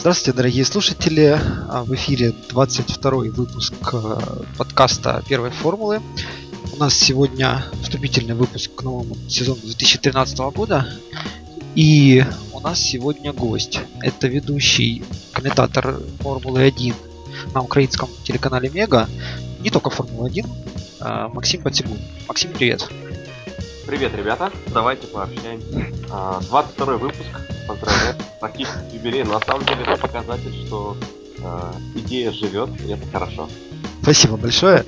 Здравствуйте, дорогие слушатели. А, в эфире 22 выпуск э, подкаста первой формулы. У нас сегодня вступительный выпуск к новому сезону 2013 года. И у нас сегодня гость. Это ведущий комментатор Формулы 1 на украинском телеканале Мега. Не только Формула 1. А, Максим Бацигун. Максим. Привет, ребята. Давайте пообщаемся. 22 выпуск. Поздравляю. Практически юбилей. Но на самом деле это показатель, что э, идея живет, и это хорошо. Спасибо большое.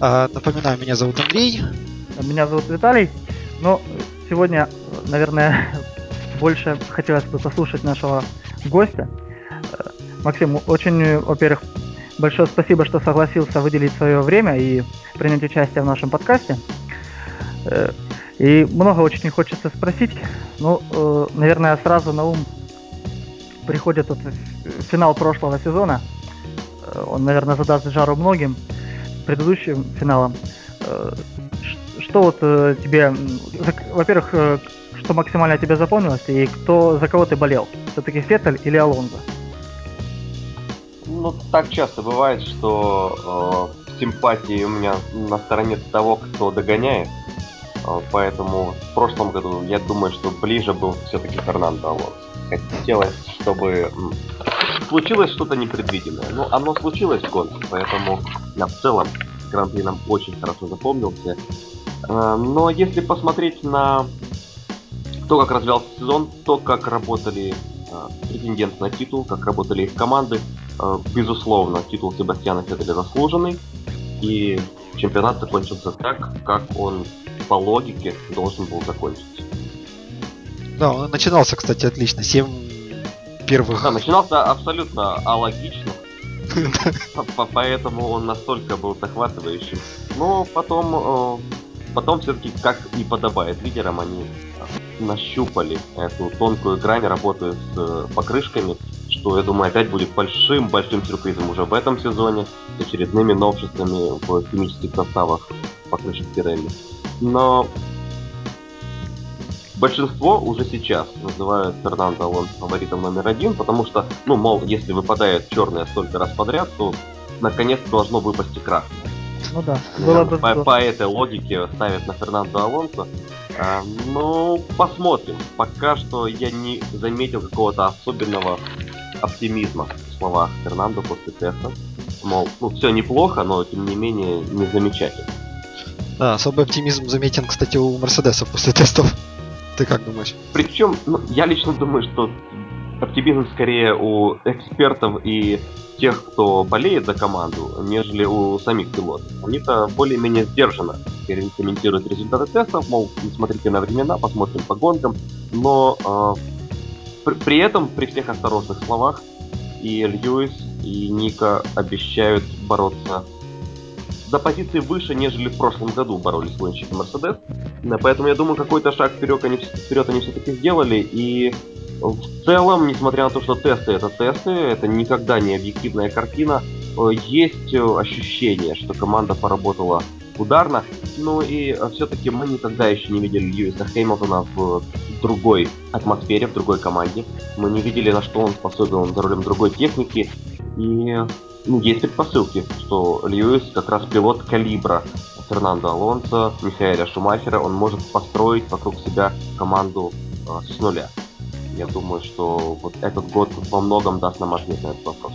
А, напоминаю, меня зовут Андрей. Меня зовут Виталий. Но сегодня, наверное, больше хотелось бы послушать нашего гостя. Э, Максим, очень, во-первых, большое спасибо, что согласился выделить свое время и принять участие в нашем подкасте. И много очень хочется спросить. Ну, э, наверное, сразу на ум приходит вот финал прошлого сезона. Э, Он, наверное, задаст жару многим предыдущим финалом. Э, Что вот э, тебе, во-первых, э, что максимально тебе запомнилось и кто за кого ты болел? Все-таки Феттель или Алонзо? Ну, так часто бывает, что э, симпатии у меня на стороне того, кто догоняет. Э, поэтому в прошлом году я думаю, что ближе был все-таки Фернандо Алонсо. Хотелось, чтобы случилось что-то непредвиденное. Ну, оно случилось в гонке, поэтому я в целом Гран-при нам очень хорошо запомнился. Э, Но если посмотреть на то, как развивался сезон, то, как работали э, претенденты на титул, как работали их команды, безусловно, титул Себастьяна Феттеля заслуженный. И чемпионат закончился так, как он по логике должен был закончиться. Да, он начинался, кстати, отлично. Семь первых... Да, начинался абсолютно алогично, по- по- поэтому он настолько был захватывающим. Но потом, э, потом все-таки, как и подобает лидерам, они нащупали эту тонкую грань, работая с э, покрышками, что, я думаю, опять будет большим-большим сюрпризом уже в этом сезоне с очередными новшествами в химических составах покрышек Pirelli. Но большинство уже сейчас называют Фернандо Алонсо фаворитом номер один, потому что, ну, мол, если выпадает черное столько раз подряд, то наконец должно выпасть и красное. Ну да, было бы по, по этой логике ставят на Фернандо Алонсо. А, ну, посмотрим. Пока что я не заметил какого-то особенного оптимизма в словах Фернандо после теста. Мол, ну, все неплохо, но тем не менее не замечательно. Да, особый оптимизм заметен, кстати, у Мерседесов после тестов. Ты как думаешь? Причем, ну, я лично думаю, что оптимизм скорее у экспертов и тех, кто болеет за команду, нежели у самих пилотов. Они-то более-менее сдержанно комментируют результаты тестов, мол, не смотрите на времена, посмотрим по гонкам, но э, при, при этом, при всех осторожных словах, и Льюис, и Ника обещают бороться за позиции выше, нежели в прошлом году боролись гонщики Мерседес. Поэтому я думаю, какой-то шаг вперед они, вперед они все-таки сделали. И в целом, несмотря на то, что тесты это тесты, это никогда не объективная картина, э, есть э, ощущение, что команда поработала ударно. Ну и все-таки мы никогда еще не видели Льюиса Хеймлтона в другой атмосфере, в другой команде. Мы не видели, на что он способен за рулем другой техники. И ну, есть предпосылки, что Льюис как раз пилот калибра Фернандо Алонсо, Михаэля Шумахера, он может построить вокруг себя команду э, с нуля. Я думаю, что вот этот год во многом даст нам ответ на этот вопрос.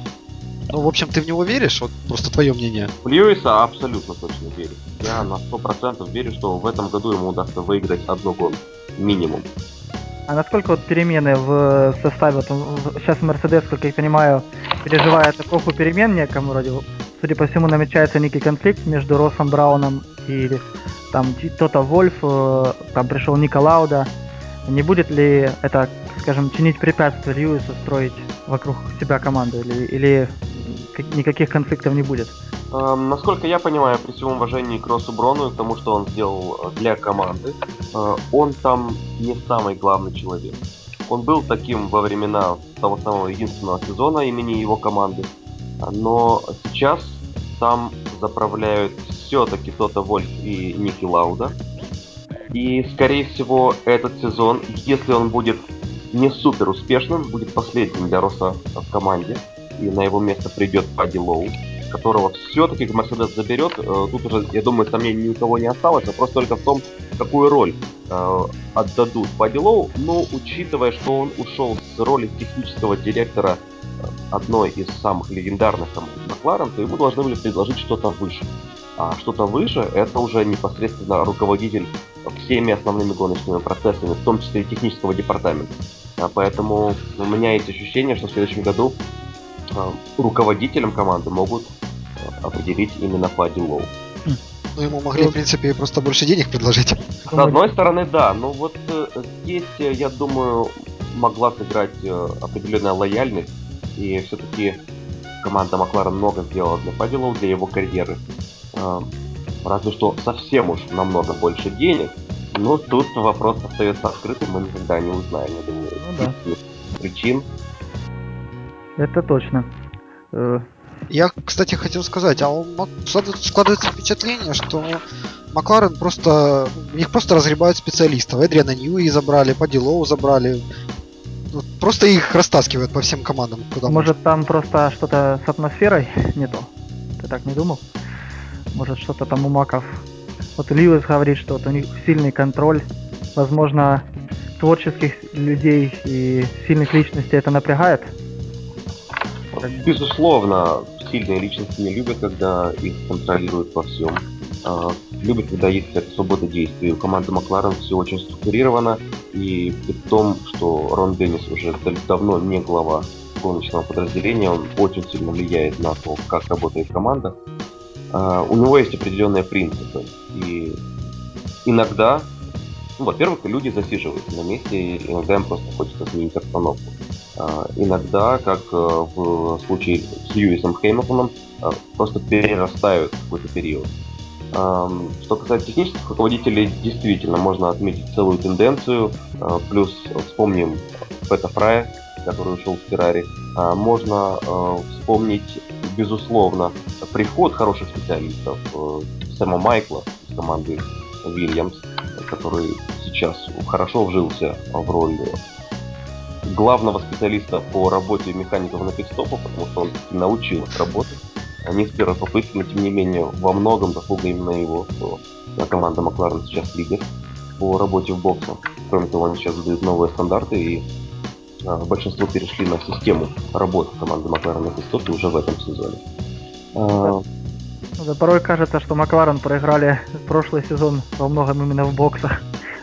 Ну, в общем, ты в него веришь? Вот просто твое мнение. В Льюиса абсолютно точно верю. Я на 100% верю, что в этом году ему удастся выиграть одну гонку. Минимум. А насколько вот перемены в составе, вот, сейчас Мерседес, как я понимаю, переживает эпоху перемен неком вроде, судя по всему, намечается некий конфликт между Россом Брауном и там Ти- Тото Вольф, э, там пришел Ника Лауда. Не будет ли это, скажем, чинить препятствия Льюису строить вокруг себя команду или, или как- никаких конфликтов не будет? Эм, насколько я понимаю, при всем уважении к Россу Брону и тому, что он сделал э, для команды, э, он там не самый главный человек. Он был таким во времена того самого единственного сезона имени его команды, но сейчас там заправляют все-таки Тота Вольф и Ники Лауда. И, скорее всего, этот сезон, если он будет не супер успешным, будет последним для Роса в команде. И на его место придет Падди Лоу, которого все-таки Мерседес заберет. Э, тут уже, я думаю, сомнений ни у кого не осталось, вопрос только в том, какую роль э, отдадут Падди Лоу. Но учитывая, что он ушел с роли технического директора э, одной из самых легендарных команд Макларен, то ему должны были предложить что-то выше. А что-то выше – это уже непосредственно руководитель всеми основными гоночными процессами, в том числе и технического департамента. А поэтому у меня есть ощущение, что в следующем году а, руководителем команды могут а, определить именно Фадди Лоу. Ну, ему могли, в принципе, просто больше денег предложить. С одной стороны, да, но вот э, здесь, э, я думаю, могла сыграть э, определенная лояльность, и все-таки команда Макларен много сделала для Фадди Лоу, для его карьеры. Разве что совсем уж намного больше денег, но тут вопрос остается открытым, мы никогда не узнаем, я думаю, ну, да. причин. Это точно. Э, я, кстати, хотел сказать, а он, складывается впечатление, что Макларен просто, у них просто разгребают специалистов. Эдриана Ньюи забрали, по Дилоу забрали. Просто их растаскивают по всем командам. Куда Может, может. там просто что-то с атмосферой не то? Ты так не думал? Может, что-то там у Маков. Вот Льюис говорит, что вот у них сильный контроль. Возможно, творческих людей и сильных личностей это напрягает? Безусловно, сильные личности не любят, когда их контролируют во всем. А, любят, когда есть свобода действий. У команды Макларен все очень структурировано, и при том, что Рон Деннис уже давно не глава гоночного подразделения, он очень сильно влияет на то, как работает команда. А, у него есть определенные принципы. И иногда, ну, во-первых, люди засиживаются на месте, и иногда им просто хочется сменить обстановку. А, иногда, как э, в случае с Льюисом Хэмилтоном, а, просто перерастают какой-то период. Что касается технических руководителей, действительно можно отметить целую тенденцию. Плюс вспомним Пэта Фрая, который ушел в Феррари. Можно э, вспомнить, безусловно, приход хороших специалистов э, Сэма Майкла из команды Вильямс, который сейчас хорошо вжился в роль главного специалиста по работе механиков на пидстопах, потому что он научил их работать. Не с первой попытки, но тем не менее во многом заслуга именно его, что команда Макларен сейчас лидер по работе в боксах. Кроме того, они сейчас задают новые стандарты и а, большинство перешли на систему работы команды Макларен на пидстопе уже в этом сезоне. А, ну да, порой кажется, что Макларен проиграли прошлый сезон во многом именно в боксах.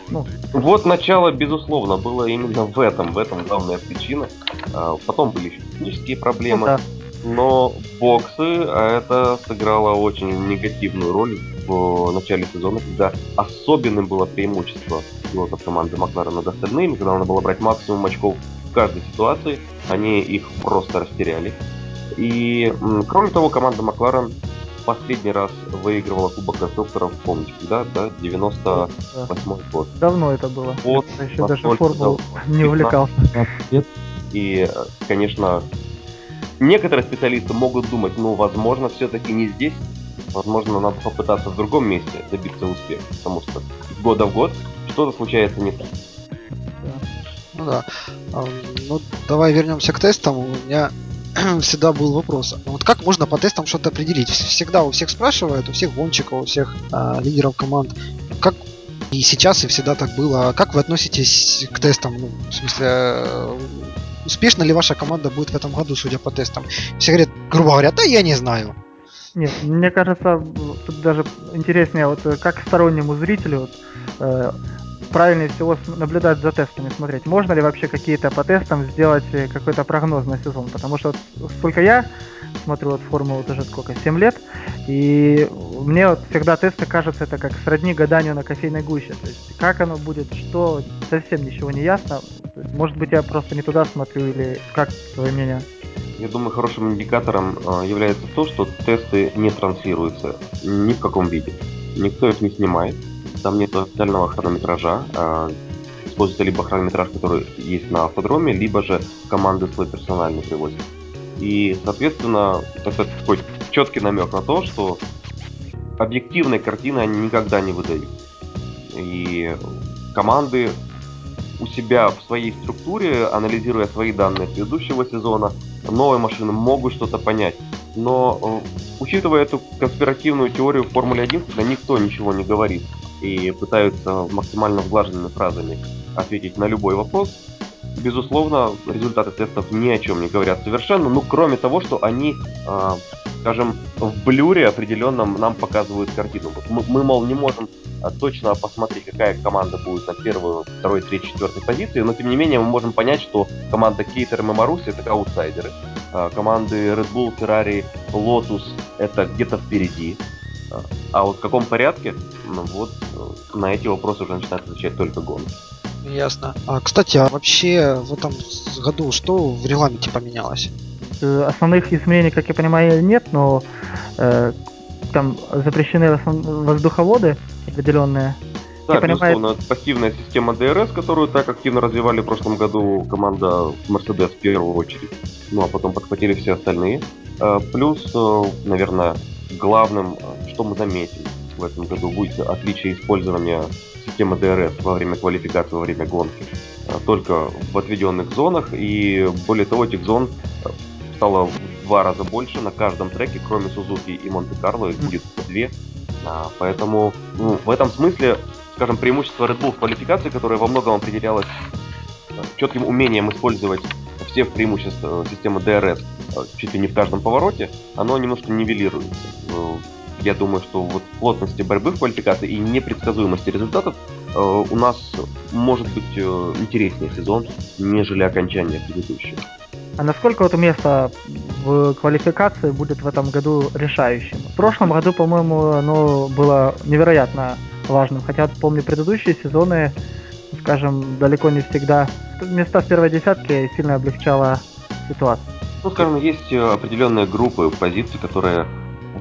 Ну. Вот начало, безусловно, было именно в этом, в этом главная причина. А, потом были еще технические проблемы. Ну, да. Но боксы а это сыграло очень негативную роль в начале сезона, когда особенным было преимущество пилотов команды Макларен над остальными, когда надо было брать максимум очков каждой ситуации, они их просто растеряли. И кроме того, команда Макларен последний раз выигрывала Кубок конструкторов, помните, да, да, 98 год. Давно это было. Вот, Я еще даже формулу не увлекался. И, конечно, некоторые специалисты могут думать, ну, возможно, все-таки не здесь, возможно, надо попытаться в другом месте добиться успеха, потому что из года в год что-то случается не так. Ну да. Ну, давай вернемся к тестам. У меня всегда был вопрос. Вот как можно по тестам что-то определить? Всегда у всех спрашивают, у всех гонщиков, у всех э, лидеров команд. Как и сейчас, и всегда так было. А как вы относитесь к тестам? Ну, в смысле, э, успешно ли ваша команда будет в этом году, судя по тестам? Все говорят, грубо говоря, да я не знаю. Нет, мне кажется, тут даже интереснее, вот э, как стороннему зрителю, вот, э, правильнее всего наблюдать за тестами, смотреть, можно ли вообще какие-то по тестам сделать э, какой-то прогноз на сезон. Потому что вот, сколько я смотрю вот формулу вот уже сколько, 7 лет, и мне вот всегда тесты кажутся это как сродни гаданию на кофейной гуще. То есть как оно будет, что, совсем ничего не ясно. Есть, может быть, я просто не туда смотрю, или как твое мнение? Я думаю, хорошим индикатором э, является то, что тесты не транслируются ни в каком виде. Никто их не снимает, там нет официального хронометража. А, используется либо хронометраж, который есть на автодроме, либо же команды свой персональный привозят. И, соответственно, это такой четкий намек на то, что объективной картины они никогда не выдают. И команды у себя в своей структуре, анализируя свои данные предыдущего сезона, новые машины могут что-то понять. Но э, учитывая эту конспиративную теорию Формулы 1, когда никто ничего не говорит и пытаются максимально сглаженными фразами ответить на любой вопрос, безусловно, результаты тестов ни о чем не говорят совершенно, ну кроме того, что они э, скажем, в блюре определенном нам показывают картину. Мы, мы, мол, не можем а, точно посмотреть, какая команда будет на первой, второй, третьей, четвертой позиции, но тем не менее мы можем понять, что команда Кейтер и Маруси это аутсайдеры, а, команды Red Bull, Ferrari, Lotus это где-то впереди. А, вот в каком порядке, ну вот э, на эти вопросы уже начинает отвечать только гонки. Ясно. А, кстати, а вообще в этом году что в регламенте поменялось? Э, основных изменений, как я понимаю, нет, но э, там запрещены воздуховоды определенные. Да, я безусловно, понимаю... пассивная система DRS, которую так активно развивали в прошлом году команда Mercedes в первую очередь. Ну а потом подхватили все остальные. Э, плюс, наверное, главным, что мы заметили в этом году, будет отличие использования системы DRS во время квалификации, во время гонки. Только в отведенных зонах. И более того, этих зон стало в два раза больше на каждом треке, кроме Сузуки и Монте-Карло, их будет две. А, поэтому ну, в этом смысле, скажем, преимущество Red Bull в квалификации, которое во многом определялось э, четким умением использовать все преимущества э, системы DRS э, чуть ли не в каждом повороте, оно немножко нивелируется. Я думаю, что вот плотности борьбы в квалификации и непредсказуемости результатов у нас может быть интереснее сезон, нежели окончание предыдущего. А насколько это место в квалификации будет в этом году решающим? В прошлом году, по-моему, оно было невероятно важным. Хотя, помню, предыдущие сезоны, скажем, далеко не всегда места в первой десятке сильно облегчало ситуацию. Ну, скажем, есть э, определенные группы позиций, которые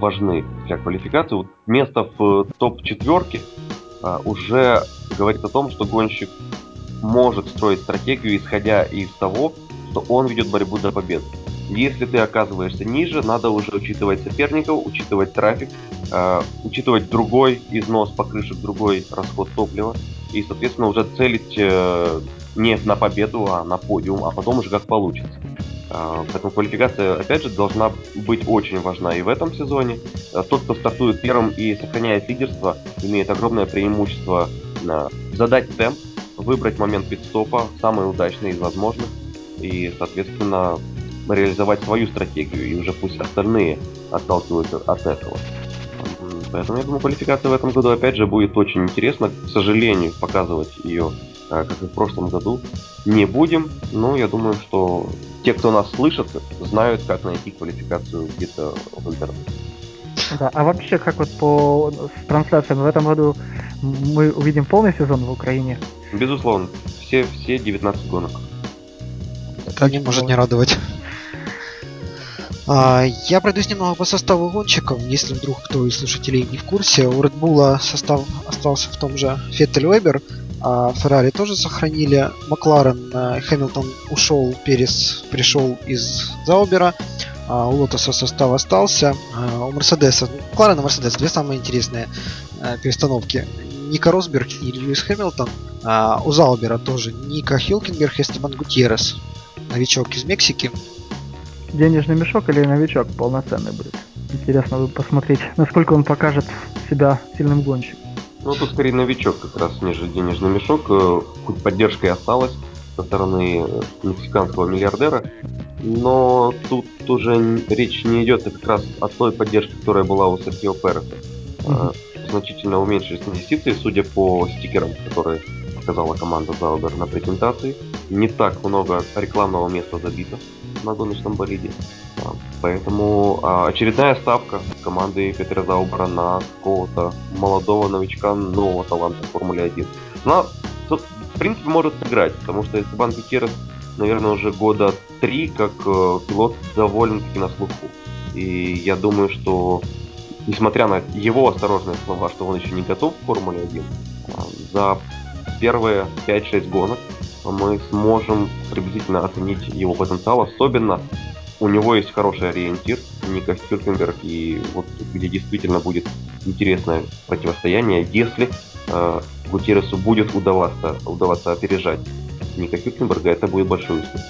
важны для квалификации. Вот место в топ-четверке а, уже говорит о том, что гонщик может строить стратегию, исходя из того, что он ведет борьбу за победу. Если ты оказываешься ниже, надо уже учитывать соперников, учитывать трафик, э, учитывать другой износ покрышек, другой расход топлива. И, соответственно, уже целить э, не на победу, а на подиум, а потом уже как получится. Э, поэтому квалификация, опять же, должна быть очень важна и в этом сезоне. Э, тот, кто стартует первым и сохраняет лидерство, имеет огромное преимущество э, задать темп, выбрать момент пидстопа, самый удачный из возможных, и, соответственно, реализовать свою стратегию, и уже пусть остальные отталкиваются от этого. Поэтому я думаю, квалификация в этом году опять же будет очень интересно. К сожалению, показывать ее, а, как и в прошлом году, не будем. Но я думаю, что те, кто нас слышат, знают, как найти квалификацию где-то в интернете. Да, а вообще, как вот по с трансляциями в этом году мы увидим полный сезон в Украине? Безусловно, все, все 19 гонок. Это не может не радовать. А, я пройдусь немного по составу гонщиков, если вдруг кто из слушателей не в курсе. У Red Bull состав остался в том же Феттель Вебер, а Феррари тоже сохранили. Макларен, э, Хэмилтон ушел, Перес пришел из Заубера. А у Лотоса состав остался. А у Мерседеса, Макларен и Мерседес, две самые интересные э, перестановки. Ника Росберг и Льюис Хэмилтон. У Заубера тоже Ника Хилкенберг и Стебан Гутьеррес новичок из Мексики. Денежный мешок или новичок полноценный будет? Интересно будет посмотреть, насколько он покажет себя сильным гонщиком. Ну, тут скорее новичок как раз, нежели денежный мешок. Э, хоть поддержка и осталась со стороны э, мексиканского миллиардера, но тут уже речь не идет как раз о той поддержке, которая была у Серхио Переса. Mm-hmm. Значительно уменьшились инвестиции, судя по стикерам, которые показала команда Заубер на презентации. Не так много рекламного места забито на гоночном болиде. Поэтому а, очередная ставка команды Петра Заубера на какого-то молодого новичка, нового таланта в Формуле 1. Но, в принципе, может сыграть, потому что Эстебан Гутьеррес, наверное, уже года три как э, пилот довольно-таки на слуху. И я думаю, что несмотря на его осторожные слова, что он еще не готов к Формуле 1, а, за первые 5-6 гонок мы сможем приблизительно оценить его потенциал. Особенно у него есть хороший ориентир, Ника Хюркенберг, и вот где действительно будет интересное противостояние, если э, Гутierrесу будет удаваться, удаваться опережать Ника Хюкенберга, это будет большой успех.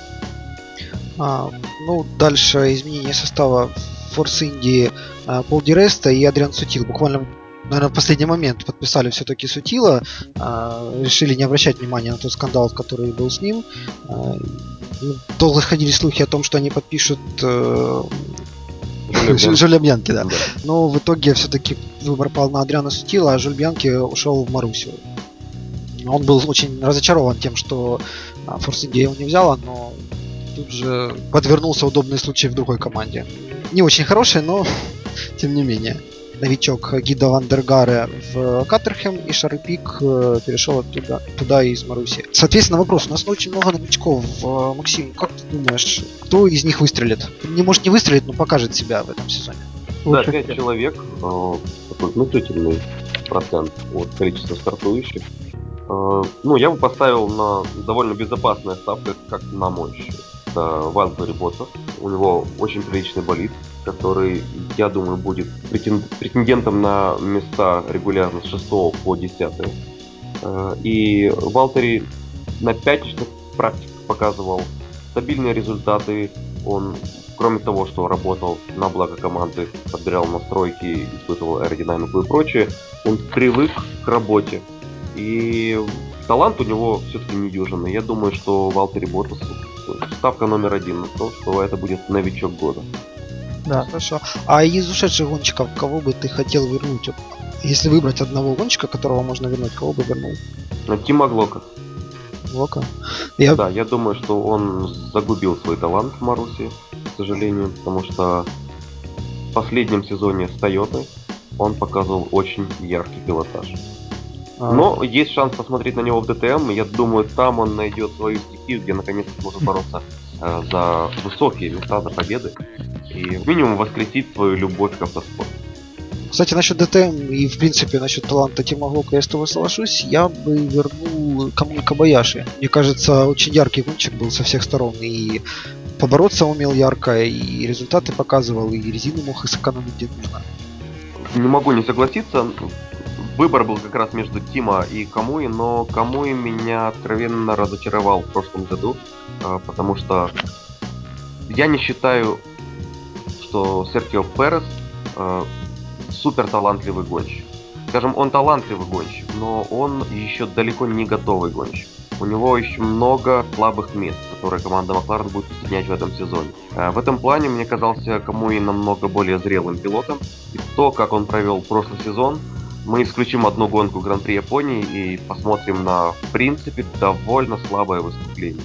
А, ну, дальше изменение состава Форс Индии а, Пол Диреста и Адриан Сутил. Буквально наверное, в последний момент подписали все-таки Сутила, а, решили не обращать внимания на тот скандал, который был с ним. А, ну, долго ходили слухи о том, что они подпишут э, Жюля Бьянки, да. Но в итоге все-таки выбор пал на Адриана Сутила, а Жюль Бьянки ушел в Марусию. Он был очень разочарован тем, что Форс Индия его не взяла, но тут же подвернулся удобный случай в другой команде. Не очень хороший, но тем не менее. Новичок Гида Вандергаре в Каттерхем и Шарпик э, перешел оттуда, туда из Маруси. Соответственно, вопрос. У нас очень много новичков. Э, Максим, как ты думаешь, кто из них выстрелит? Не может не выстрелить, но покажет себя в этом сезоне. Да, пять человек, э, такой внушительный процент от количества стартующих. Ну, я бы поставил на довольно безопасная ставка, как на мощь это Валбери Ботов. У него очень приличный болид, который, я думаю, будет претендентом на места регулярно с 6 по 10. Э, и Валтери на пятничных практиках показывал стабильные результаты. Он, кроме того, что работал на благо команды, подбирал настройки, испытывал аэродинамику и прочее, он привык к работе. И талант у него все-таки не дюжинный. Я думаю, что Валтери Ботасу ставка номер один на то, что это будет новичок года. Да, хорошо. А из ушедших гонщиков, кого бы ты хотел вернуть? Если выбрать одного гонщика, которого можно вернуть, кого бы вернул? Ну, Тима Глока. Глока? Я... Да, я думаю, что он загубил свой талант в Маруси, к сожалению, потому что в последнем сезоне с Тойотой он показывал очень яркий пилотаж. А. Но есть шанс посмотреть на него в ДТМ. Я думаю, там он найдет свою стихию, где наконец сможет бороться э, за высокие места, за победы. И минимум воскресить свою любовь к автоспорту. Кстати, насчет ДТМ и, в принципе, насчет таланта Тима Глока я с тобой соглашусь. Я бы вернул Камуи Кабаяши. Мне кажется, очень яркий гонщик был со всех сторон. И побороться умел ярко, и результаты показывал, и резину мог сэкономить где нужно. Не могу не согласиться выбор был как раз между Тима и Камуи, но Камуи меня откровенно разочаровал в прошлом году, а, потому что я не считаю, что Серхио Перес а, супер талантливый гонщик. Скажем, он талантливый гонщик, но он еще далеко не готовый гонщик. У него еще много слабых мест, которые команда Макларен будет устранять в этом сезоне. А, в этом плане мне казался Камуи намного более зрелым пилотом. И то, как он провел прошлый сезон, мы исключим одну гонку Гран-при Японии и посмотрим на, в принципе, довольно слабое выступление.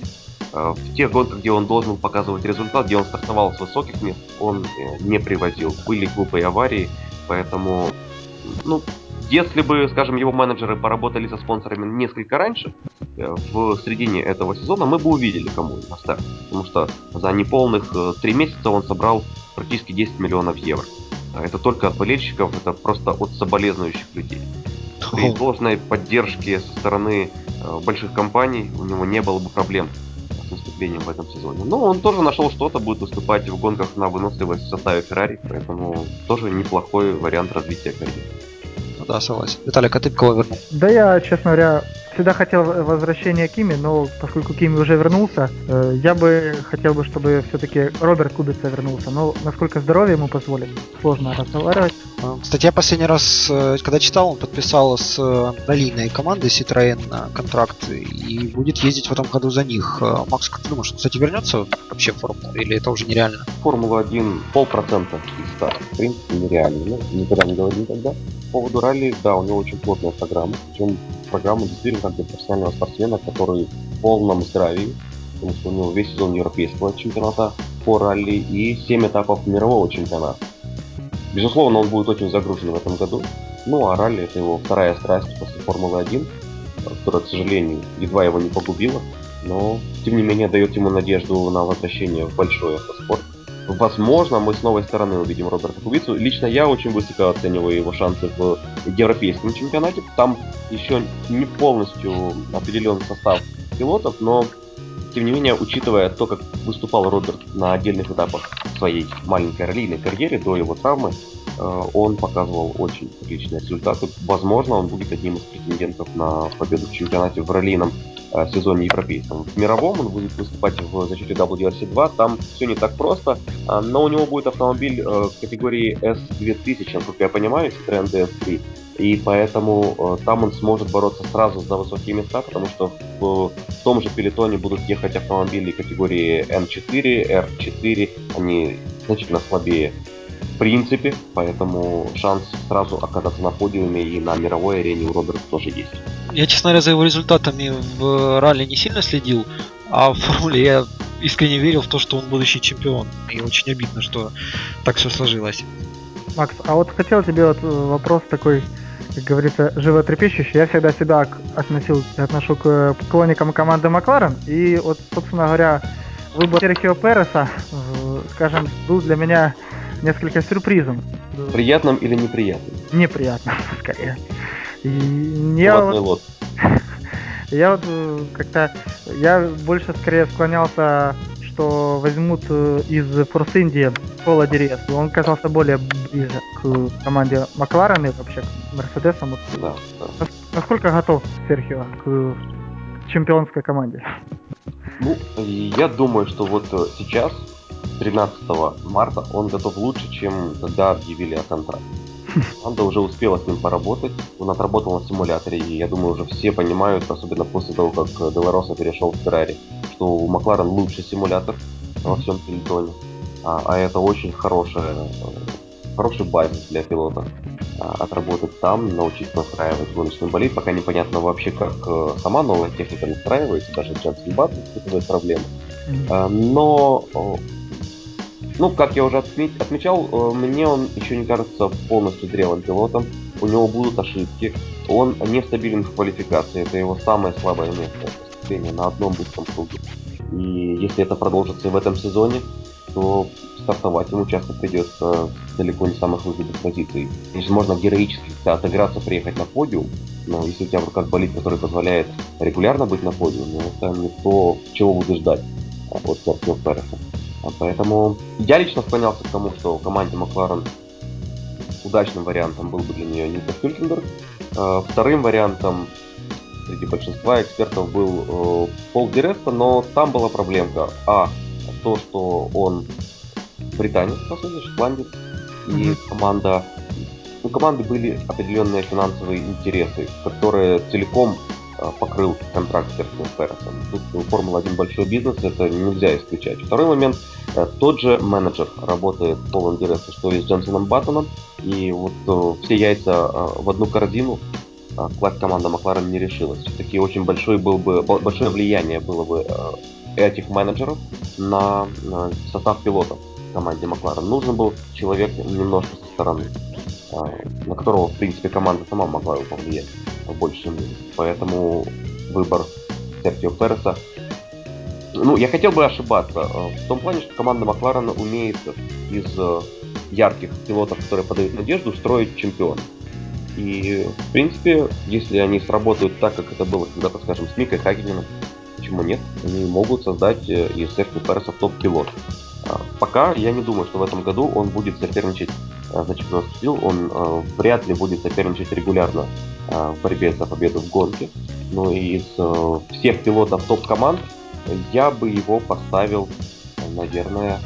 Э, в тех гонках, где он должен показывать результат, где он стартовал с высоких мест, он э, не привозил. Были глупые аварии, поэтому, ну, если бы, скажем, его менеджеры поработали со спонсорами несколько раньше, э, в середине этого сезона, мы бы увидели, кому на старт. Потому что за неполных три месяца он собрал практически 10 миллионов евро. А это только от болельщиков, это просто от соболезнующих людей. При должной поддержке со стороны э, больших компаний у него не было бы проблем с выступлением в этом сезоне. Но он тоже нашел что-то, будет выступать в гонках на выносливость в составе Феррари, поэтому тоже неплохой вариант развития карьеры. Да, согласен. Виталик, а ты кого вернул? Да я, честно говоря, всегда хотел возвращения Кими, но поскольку Кими уже вернулся, э, я бы хотел бы, чтобы все-таки Роберт Кубица вернулся. Но насколько здоровье ему позволит, сложно разговаривать. А, кстати, я последний раз, э, когда читал, он подписал с э, раллийной командой Citroën контракт и будет ездить в этом году за них. Макс, как ты думаешь, кстати, вернется вообще в Формулу или это уже нереально? Формула-1 полпроцента из старта. В принципе, нереально. Ну, никогда не говори никогда. По поводу ралли, да, у него очень плотная программа. Причем программа действительно для профессионального спортсмена, который в полном здравии, потому что у него весь сезон европейского чемпионата по ралли и 7 этапов мирового чемпионата. Безусловно, он будет очень загружен в этом году. Ну а ралли это его вторая страсть после Формулы-1, которая, к сожалению, едва его не погубила, но тем не менее дает ему надежду на возвращение в большой автоспорт. Возможно, мы с новой стороны увидим Роберта Кубицу. Лично я очень высоко оцениваю его шансы в европейском чемпионате. Там еще не полностью определен состав пилотов, но тем не менее, учитывая то, как выступал Роберт на отдельных этапах своей маленькой раллийной карьеры до его травмы, э, он показывал очень отличные результаты. Возможно, он будет одним из претендентов на победу в чемпионате в раллийном сезоне европейском. В мировом он будет выступать в защите WRC2, там все не так просто, э, но у него будет автомобиль э, категории S2000, насколько я понимаю, Citroёn DS3, и поэтому э, там он сможет бороться сразу за высокие места, потому что в, в том же пелетоне будут ехать автомобили категории N4, R4, они значительно слабее принципе, поэтому шанс сразу оказаться на подиуме и на мировой арене у Роберта тоже есть. Я, честно говоря, за его результатами в ралли не сильно следил, а в формуле я искренне верил в то, что он будущий чемпион. И очень обидно, что так все сложилось. Макс, а вот хотел тебе вот э, вопрос такой, как говорится, животрепещущий. Я всегда себя относил, отношу к поклонникам команды Макларен. И вот, собственно говоря, выбор Серхио Переса, скажем, был для меня несколько сюрпризом. Приятным или неприятным? Неприятным, скорее. И я вот, лот. я вот э, как-то, я больше скорее склонялся, что возьмут э, из Форс Индии Пола Дерес. Он казался более ближе к команде Макларен и вообще к Мерседесам. Да, да. Насколько готов Серхио к чемпионской команде? Ну, я думаю, что вот э, сейчас 13 марта он готов лучше, чем когда объявили о контракте. Команда уже успела с ним поработать, он отработал на симуляторе, и я думаю, уже все понимают, особенно после того, как Делароса перешел в Феррари, что у Макларен лучший симулятор во всем пелетоне. А, а это очень хорошая, хороший базис для пилота. А, отработать там, научиться настраивать гоночный болид, пока непонятно вообще, как э, сама новая техника настраивается, даже Дженсен Баттон испытывает проблемы. А, но ну, как я уже отмечал, э, мне он еще не кажется полностью зрелым пилотом. У него будут ошибки. Он нестабилен в квалификации. Это его самое слабое место. На одном быстром круге. И если это продолжится и в этом сезоне, то стартовать ему часто придется далеко не самых выгодных позиций. Если можно героически отыграться, приехать на подиум, но если у тебя в руках болит, который позволяет регулярно быть на подиуме, это не то, чего буду ждать от Серхио. Поэтому я лично склонялся к тому, что команде Макларен удачным вариантом был бы для нее Ника Хюлькенберг. А, вторым вариантом среди большинства экспертов был э, Пол Диреста, но там была проблемка. А, то, что он британец, по сути, шотландец, и команда у команды были определенные финансовые интересы, которые целиком Э, покрыл контракт с Серхио Пересом. Тут Формула-1 большой бизнес, это нельзя исключать. Второй момент, э, тот же менеджер работает в полном директе, что и с Джонсоном Баттоном, и вот э, все яйца в одну корзину класть команда Макларен не решилась. Все-таки очень большой был бы, большое влияние было бы этих менеджеров на, состав пилотов команде Макларен. Нужен был человек немножко со стороны, на которого, в принципе, команда сама могла его повлиять в большей мере. Поэтому выбор Серхио Переса ну, я хотел бы ошибаться э, в том плане, что команда Макларена умеет из э, ярких пилотов, которые подают надежду, строить чемпион. И, в принципе, если они сработают так, как это было когда-то, скажем, с Микой Хагеном, почему нет? Они могут создать э, из Серхио Переса топ-пилот. А, пока я не думаю, что в этом году он будет соперничать за чемпионский титул. Он вряд ли будет соперничать регулярно Э, в борьбе за победу в гонке. Но из э, всех пилотов топ-команд я бы его поставил, наверное,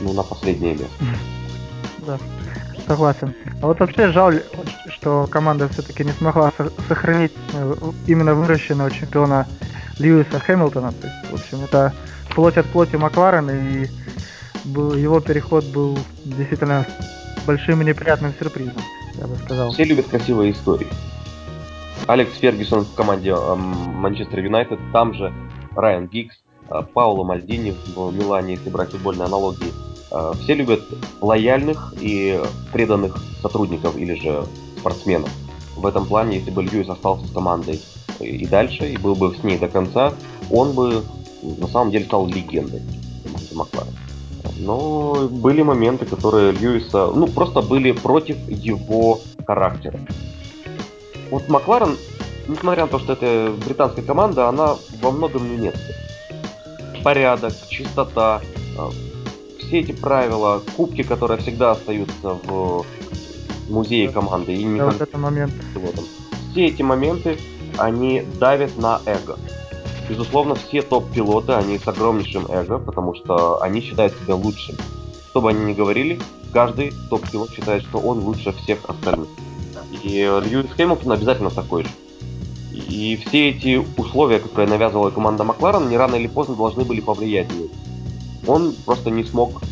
ну, на последнее место. Да, согласен. А вот вообще жаль, что команда все-таки не смогла сохранить э, именно выращенного чемпиона Льюиса Хэмилтона. То есть, в общем, это плоть от плоти Макларен, и был, его переход был действительно большим и неприятным сюрпризом я бы сказал. Все любят красивые истории. Алекс Фергюсон в команде Манчестер Юнайтед, там же Райан Гикс, э, Пауло Мальдини в Милане, если брать футбольные аналогии. Э, все любят лояльных и преданных сотрудников или же спортсменов. В этом плане, если бы Льюис остался с командой и дальше, и был бы с ней до конца, он бы на самом деле стал легендой Макларен. Но были моменты, которые Льюиса, ну, просто были против его характера. Вот Макларен, несмотря на то, что это британская команда, она во многом немецкая. Порядок, чистота, э, все эти правила, кубки, которые всегда остаются в музее команды и. Да, вот это момент. Все эти моменты, они давят на эго. Безусловно, все топ-пилоты, они с огромнейшим эго, потому что они считают себя лучшими. Что бы они ни говорили, каждый топ-пилот считает, что он лучше всех остальных. И Льюис Хэмилтон обязательно такой же. И все эти условия, которые навязывала команда Макларен, не рано или поздно должны были повлиять на него. Он просто не смог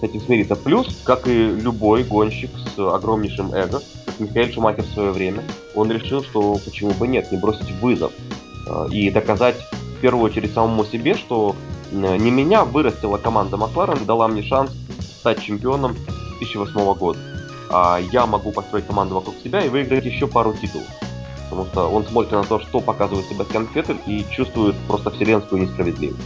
с этим смириться. Плюс, как и любой гонщик с огромнейшим эго, как Михаил Шумахер в свое время, он решил, что почему бы нет, не бросить вызов и доказать в первую очередь самому себе, что не меня вырастила команда Макларен дала мне шанс стать чемпионом 2008 года. А я могу построить команду вокруг себя и выиграть еще пару титулов. Потому что он смотрит на то, что показывает Себастьян Феттель и чувствует просто вселенскую несправедливость.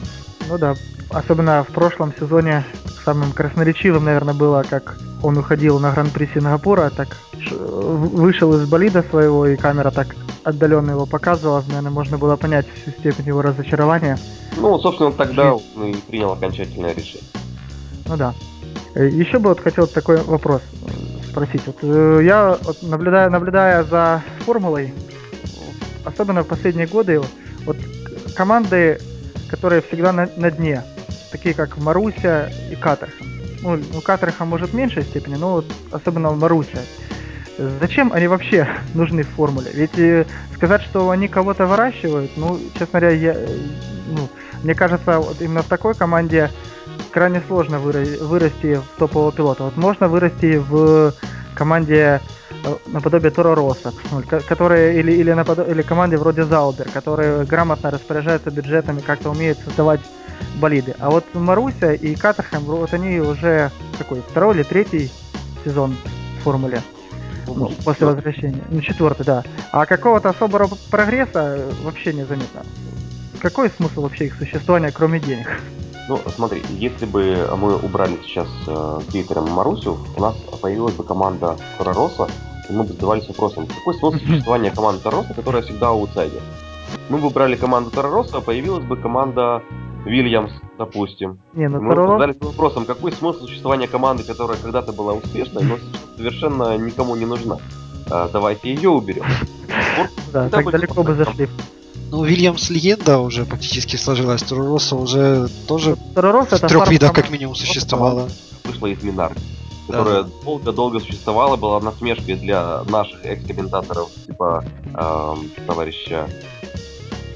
Ну да, особенно в прошлом сезоне самым красноречивым, наверное, было, как он уходил на Гран-при Сингапура, так вышел из болида своего, и камера так отдаленно его показывала, наверное, можно было понять всю степень его разочарования. Ну, собственно, тогда он и принял окончательное решение. Ну да. Э, Еще бы вот хотел такой вопрос спросить. Вот э, я вот наблюдая, наблюдая за формулой, особенно в последние годы, вот команды, которые всегда на, на дне, такие как Маруся и Катерхам. Ну, ну Катерхам может в меньшей степени, но вот особенно Маруся. Зачем они вообще нужны в формуле? Ведь э, сказать, что они кого-то выращивают, ну, честно говоря, я, э, ну, мне кажется, вот именно в такой команде крайне сложно вырасти в топового пилота. Вот можно вырасти в команде э, наподобие Тора Росса, которые или, или, наподобие, или команде вроде Заубер, которые грамотно распоряжаются бюджетами, как-то умеют создавать болиды. А вот Маруся и Катерхэм, вот они уже какой, второй или третий сезон в формуле. Ну, после возвращения. Ну, четвертый, да. А какого-то особого прогресса вообще незаметно. Какой смысл вообще их существования, кроме денег? Ну, смотри, если бы мы убрали сейчас э, Твиттером Марусю, у нас появилась бы команда Пророса, и мы бы задавались вопросом, какой смысл существования команды Пророса, которая всегда аутсайдер? Мы бы убрали команду Пророса, а появилась бы команда Вильямс, допустим. Не, ну, мы Тарарос... задались вопросом, какой смысл существования команды, которая когда-то была успешной, но совершенно никому не нужна. А, давайте ее уберем. Да, так далеко бы зашли. Ну, Вильямс легенда уже практически сложилась. Туруроса уже тоже Турурос в трех видах как минимум существовала. Вышла из Минар, которая да. долго-долго существовала, была насмешкой для наших экс-комментаторов, типа э, товарища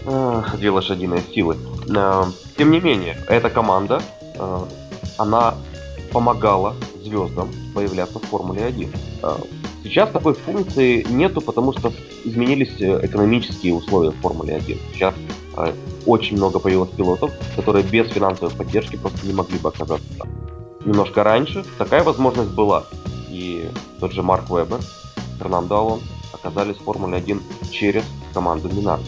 э, Две лошадиные силы. Э, тем не менее, эта команда, э, она помогала звездам появляться в Формуле 1. Э, сейчас такой функции нету, потому что изменились э, экономические условия в Формуле 1. Сейчас э, очень много появилось пилотов, которые без финансовой поддержки просто не могли бы оказаться там. Немножко раньше такая возможность была. И тот же Марк Вебер, Фернандо Алонсо оказались в Формуле 1 через команду Минард.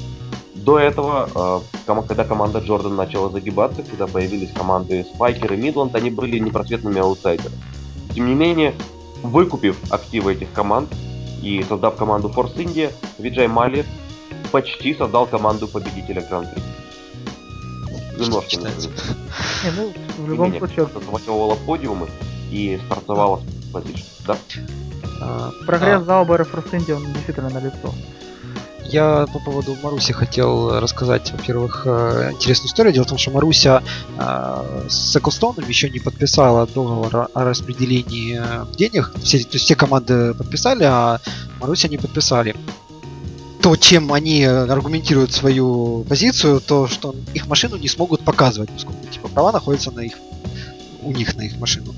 До этого, э, когда команда Джордан начала загибаться, когда появились команды Спайкер и Мидланд, они были непросветными аутсайдерами. Тем не менее, выкупив активы этих команд и создав команду Force India, Виджай Мали почти создал команду победителя Гран-при. Немножко не Не, ну, в любом менее, случае... завоевывала подиумы и стартовала с позиции, да? А, Прогресс а... Заубера Force India, он действительно налицо. Я по поводу Маруси хотел рассказать, во-первых, э, интересную историю. Дело в том, что Маруся э, с Эклстоуном еще не подписала договор о распределении э, денег. Все, то есть все команды подписали, а Маруся не подписали. То, чем они аргументируют свою позицию, то, что их машину не смогут показывать, поскольку типа права находятся на их у них на их машину.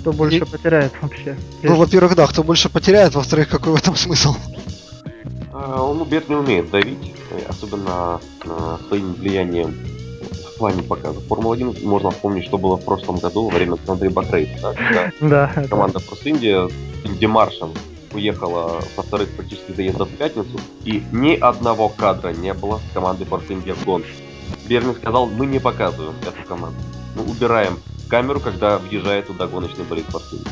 Кто больше и... потеряет вообще? Ну, во-первых, да, кто больше потеряет, во-вторых, какой в этом смысл? А, он убед не умеет давить, особенно своим влиянием в плане показа. Формула-1 можно вспомнить, что было в прошлом году во время Гран-при да, да, команда Форс Индия с Демаршем уехала со вторых практически заездов в пятницу, и ни одного кадра не было команды Форс Индия в гонке. Берни сказал, мы не показываем эту команду. Мы убираем камеру, когда въезжает туда гоночный болид Индия.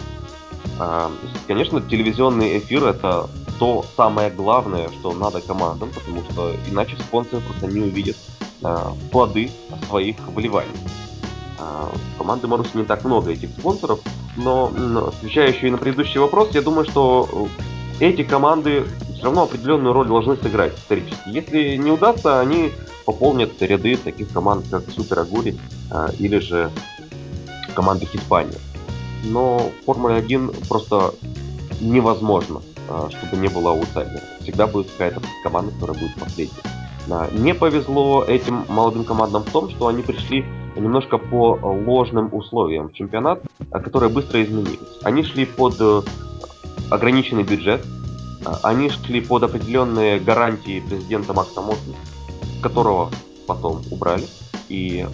А, конечно, телевизионный эфир это то самое главное, что надо командам, потому что иначе спонсоры просто не увидят э, плоды своих вливаний. Э, команды Маруси не так много этих спонсоров, но, отвечая еще и на предыдущий вопрос, я думаю, что эти команды все равно определенную роль должны сыграть исторически. Если не удастся, они пополнят ряды таких команд, как Супер Агури э, или же команды Испании. Но Формуле 1 просто невозможно, э, чтобы не было аутсайдера. Всегда будет какая-то команда, которая будет последней. Не повезло этим молодым командам в том, что они пришли немножко по ложным условиям в чемпионат, э, которые быстро изменились. Они шли под э, ограниченный бюджет, э, они шли под определенные гарантии президента Макса Мотли, которого потом убрали, и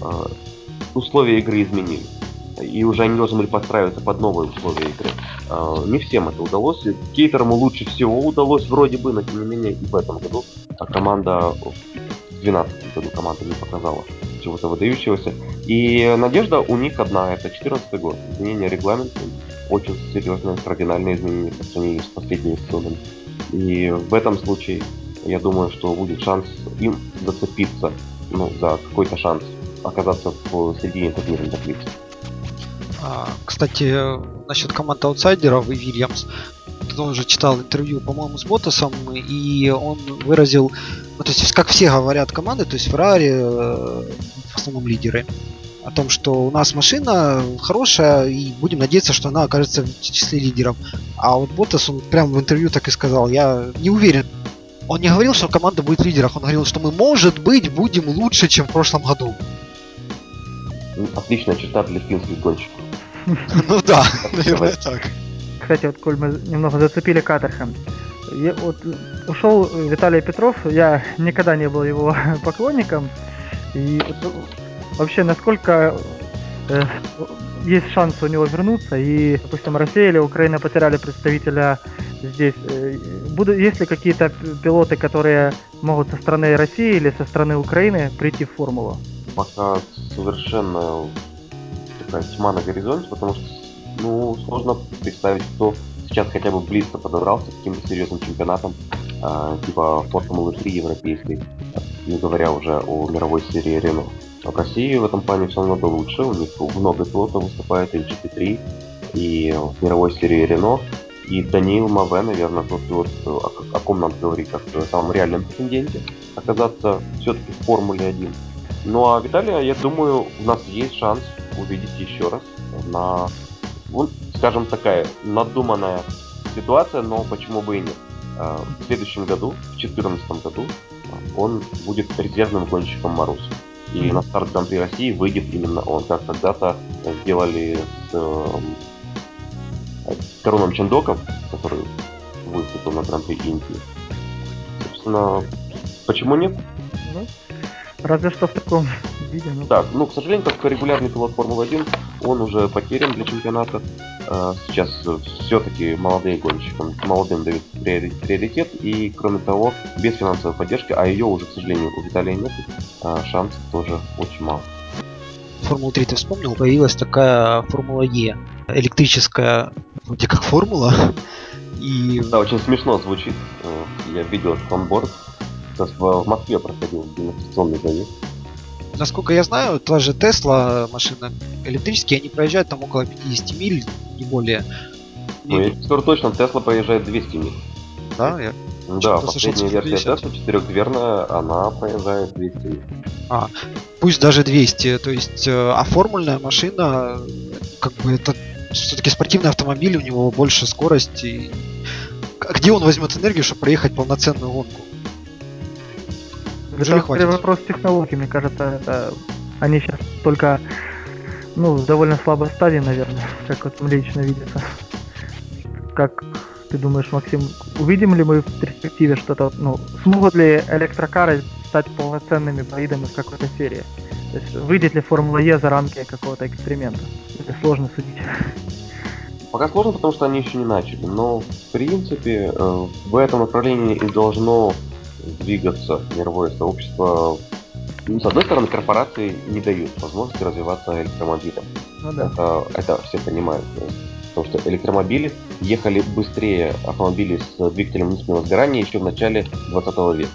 условия игры изменились и уже они должны были подстраиваться под новые условия игры. А, не всем это удалось. Кейтерому лучше всего удалось вроде бы, но тем не менее и в этом году а команда в 2012 году команда не показала чего-то выдающегося. И надежда у них одна, это 14 год. Изменение регламента, очень серьезное, кардинальное изменение по сравнению с последними сезонами. И в этом случае я думаю, что будет шанс им зацепиться ну, за какой-то шанс оказаться в середине турнирной таблицы. А, кстати, насчет команд аутсайдеров и Вильямс, тоже читал интервью, по-моему, с Ботасом, и он выразил, ну, то есть, как все говорят команды, то есть Феррари э, в основном лидеры, о том, что у нас машина хорошая, и будем надеяться, что она окажется в числе лидеров. А вот Ботас, он прямо в интервью так и сказал, я не уверен. Он не говорил, что команда будет в лидерах, он говорил, что мы, может быть, будем лучше, чем в прошлом году. Отличная черта для финских гонщиков. Ну да, наверное так. Кстати, вот коль мы немного зацепили Катерхэм. Вот ушел Виталий Петров, я никогда не был его поклонником. И вот, вообще, насколько э, есть шанс у него вернуться, и, допустим, Россия или Украина потеряли представителя здесь. Э, будут, есть ли какие-то пилоты, которые могут со стороны России или со стороны Украины прийти в формулу? Пока совершенно такая тьма на горизонте, потому что ну, сложно представить, кто сейчас хотя бы близко подобрался к каким-то серьезным чемпионатам, э, типа Формулы 3 европейской, не говоря уже о мировой серии Рено. В России в этом плане все намного лучше, у них много пилотов выступает и в GP3, и в мировой серии Рено. И Даниил Маве, наверное, тот пилот, о, о ком нам говорит как о самом реальном претенденте, оказаться все-таки в Формуле 1. Ну а Виталия, я думаю, у нас есть шанс увидеть еще раз на, ну, скажем, такая надуманная ситуация, но почему бы и нет. А, в следующем году, в 2014 году, он будет резервным гонщиком Марус. И mm-hmm. на старт Гран-при России выйдет именно он, как когда-то сделали с э, Короном Чендоком, который выступил на Гран-при Индии. Собственно, почему нет? Разве что в таком виде. Ну. Да, ну, к сожалению, как регулярный пилот Формулы-1, он уже потерян для чемпионата. А, сейчас все-таки молодые гонщики, молодым дают приоритет, и, кроме того, без финансовой поддержки, а ее уже, к сожалению, у Виталия нет, а, шансов тоже очень мало. Формула 3 ты вспомнил, появилась такая Формула Е, электрическая, вроде как формула, и... Да, очень смешно звучит. Я видел этот онборд. В Москве проходил демонстрационный заезд насколько я знаю, та же Тесла машина электрические, они проезжают там около 50 миль, не более. Ну, я скоро точно, Тесла проезжает 200 миль. Да, я да, последняя версия Tesla четырехдверная, она проезжает 200 миль. А, пусть даже 200, то есть, э, а формульная машина, как бы это все-таки спортивный автомобиль, у него больше скорости. Где он возьмет энергию, чтобы проехать полноценную гонку? Это скорее вопрос технологий, мне кажется, это они сейчас только ну, в довольно слабой стадии, наверное, как вот мне лично видится. Как ты думаешь, Максим, увидим ли мы в перспективе что-то, ну, смогут ли электрокары стать полноценными болидами в какой-то серии? То есть выйдет ли Формула Е за рамки какого-то эксперимента? Это сложно судить. Пока сложно, потому что они еще не начали, но в принципе э, в этом направлении и должно двигаться мировое сообщество. Ну, с одной стороны, корпорации не дают возможности развиваться электромобилям. Ну, да. это, это все понимают. Потому что электромобили ехали быстрее автомобилей с двигателем внутреннего сгорания еще в начале 20 века.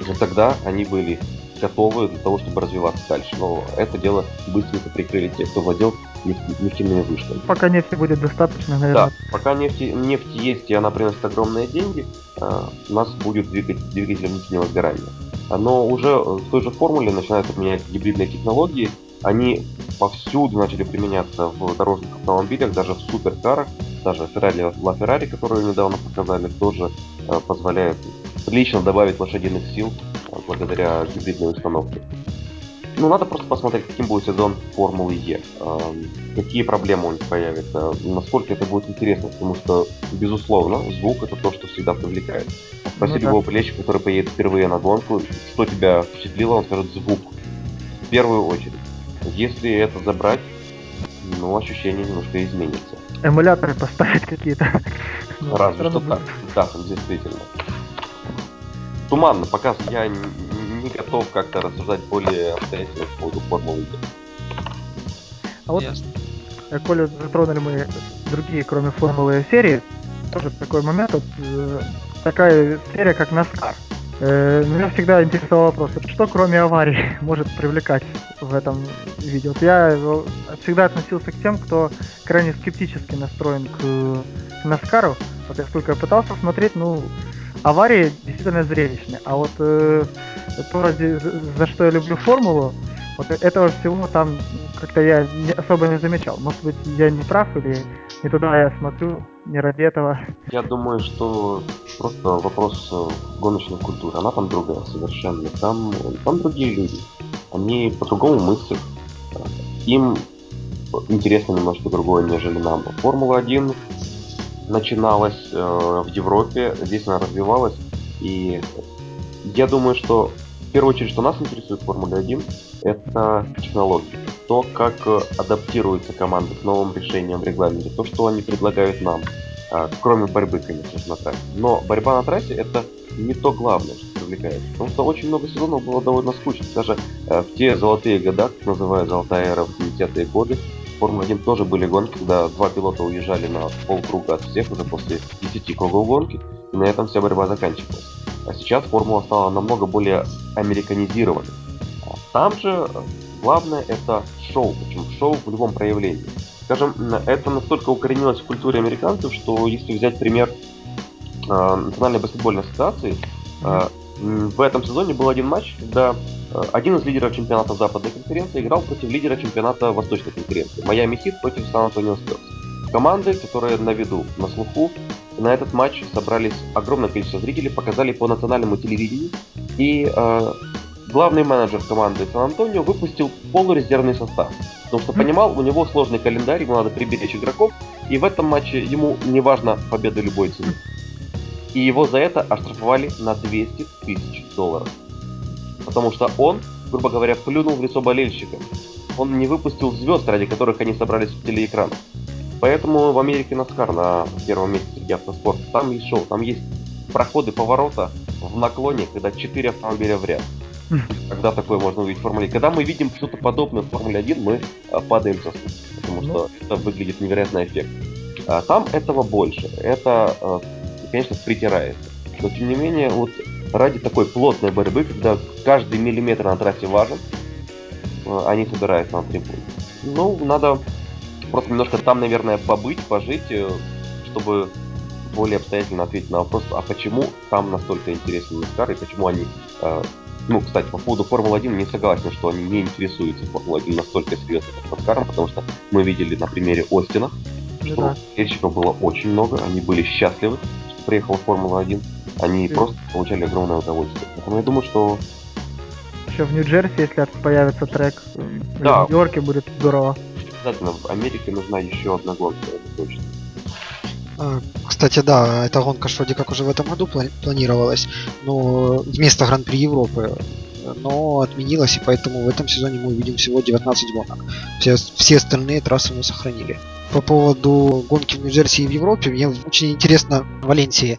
Уже тогда они были готовы для того, чтобы развиваться дальше. Но это дело быстренько прикрыли те, кто владел нефтяными вышками. Пока нефти будет достаточно, наверное. Да, пока нефти, нефть есть и она приносит огромные деньги, у нас будет двигатель, двигатель внутреннего сгорания. Но уже в той же формуле начинают применять гибридные технологии. Они повсюду начали применяться в дорожных автомобилях, даже в суперкарах. Даже Ferrari La Ferrari, которую недавно показали, тоже позволяет прилично добавить лошадиных сил благодаря гибридной установке. Ну, надо просто посмотреть, каким будет сезон Формулы Е. Какие проблемы он появит, насколько это будет интересно, потому что, безусловно, звук это то, что всегда привлекает. Спроси ну, любого да. который поедет впервые на гонку, что тебя впечатлило, он скажет звук. В первую очередь. Если это забрать, ну, ощущение немножко изменится. Эмуляторы поставить какие-то. Разве что так. Да, действительно. Туманно, пока я не готов как-то рассуждать более обстоятельно по поводу формулы. А вот, Ясно. Э, коли затронули мы другие, кроме формулы серии, тоже такой момент, вот, э, такая серия, как NASCAR. Э, меня всегда интересовал вопрос, что кроме аварий может привлекать в этом видео. Вот я всегда относился к тем, кто крайне скептически настроен к, к NASCAR. Вот я сколько пытался смотреть, ну, аварии действительно зрелищные. А вот э, то, за что я люблю формулу, вот этого всего там как-то я не, особо не замечал. Может быть, я не прав или не туда я смотрю, не ради этого. Я думаю, что просто вопрос э, гоночной культуры. Она там другая совершенно. Там, там другие люди. Они по-другому мыслят. Им интересно немножко другое, нежели нам. Формула-1 начиналась э, в Европе, здесь она развивалась. И я думаю, что в первую очередь, что нас интересует в Формуле 1, это технологии. То, как э, адаптируются команды к новым решениям в регламенте, то, что они предлагают нам, э, кроме борьбы, конечно же, на трассе. Но борьба на трассе это не то главное, что привлекает. Потому что очень много сезонов было довольно скучно. Даже э, в те золотые года, как называют золотая эра, в 80-е годы, Формула-1 тоже были гонки, когда два пилота уезжали на полкруга от всех уже после 10 кругов гонки, и на этом вся борьба заканчивалась. А сейчас формула стала намного более американизированной. А там же главное это шоу, причем шоу в любом проявлении. Скажем, это настолько укоренилось в культуре американцев, что если взять пример э, Национальной баскетбольной ассоциации, э, в этом сезоне был один матч, когда Э, один из лидеров чемпионата Западной конференции играл против лидера чемпионата Восточной конференции. Майами Хит против Сан-Антонио Спирс. Команды, которые на виду, на слуху, на этот матч собрались огромное количество зрителей, показали по национальному телевидению. И э, главный менеджер команды Сан-Антонио выпустил полурезервный состав. Потому что понимал, у него сложный календарь, ему надо приберечь игроков, и в этом матче ему не важно победа любой цены. И его за это оштрафовали на 200 тысяч долларов. Потому что он, грубо говоря, плюнул в лицо болельщикам. Он не выпустил звезд, ради которых они собрались в телеэкранах. Поэтому в Америке Наскар на первом месте среди автоспорта. Там есть шоу, там есть проходы поворота в наклоне, когда 4 автомобиля в ряд. Когда такое можно увидеть в Формуле Когда мы видим что-то подобное в Формуле 1, мы а, падаем со потому что ну. это выглядит невероятно эффектно. А, там этого больше. Это, а, конечно, притирается. Но тем не менее, вот ради такой плотной борьбы, когда каждый миллиметр на трассе важен, э, они собираются на трибуне. Ну, надо просто немножко там, наверное, побыть, пожить, э, чтобы более обстоятельно ответить на вопрос, а почему там настолько интересен NASCAR и почему они... Э, ну, кстати, по поводу Формулы-1 не согласен, что они не интересуются Формулой-1 настолько серьезно, как NASCAR, потому что мы видели на примере Остина, ну что да. болельщиков было очень много, они были счастливы, что приехала Формула-1 они просто получали огромное удовольствие. Поэтому я думаю, что... Еще в Нью-Джерси, если появится трек, да. в Нью-Йорке будет здорово. Обязательно, в Америке нужна еще одна гонка, это точно. А, кстати, да, эта гонка вроде как уже в этом году планировалась, но вместо Гран-при Европы но отменилась, и поэтому в этом сезоне мы увидим всего 19 гонок. Все, все остальные трассы мы сохранили. По поводу гонки в Нью-Джерси и в Европе, мне очень интересно в Валенсии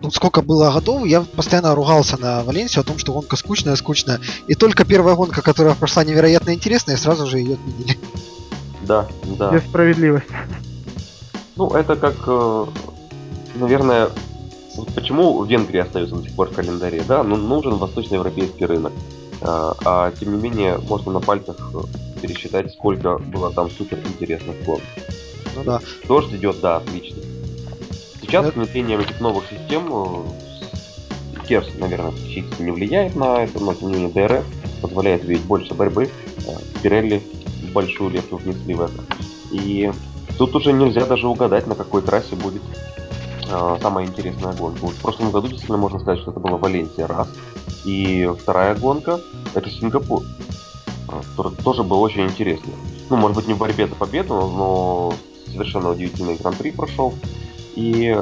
ну, сколько было годов, я постоянно ругался на Валенсию о том, что гонка скучная, скучная. И только первая гонка, которая прошла невероятно интересная, сразу же ее отменили. Да, да. Где справедливость. Ну, это как, э, наверное, почему Венгрия остается до сих пор в календаре, да? Ну, нужен восточноевропейский рынок. А, а тем не менее, можно на пальцах э, пересчитать, сколько было там супер интересных гонок. Ну да. Дождь идет, да, отлично Сейчас с внедрением этих новых систем KERS, наверное, фактически не влияет на это, но тем не менее DRS позволяет видеть больше борьбы. Пирелли большую лепту внесли в это. И тут уже нельзя даже угадать, на какой трассе будет э, самая интересная гонка. Вот в прошлом году действительно можно сказать, что это была Валенсия раз. И вторая гонка это Сингапур. Который тоже был очень интересный. Ну, может быть, не в борьбе за победу, но совершенно удивительный гран-при прошел. И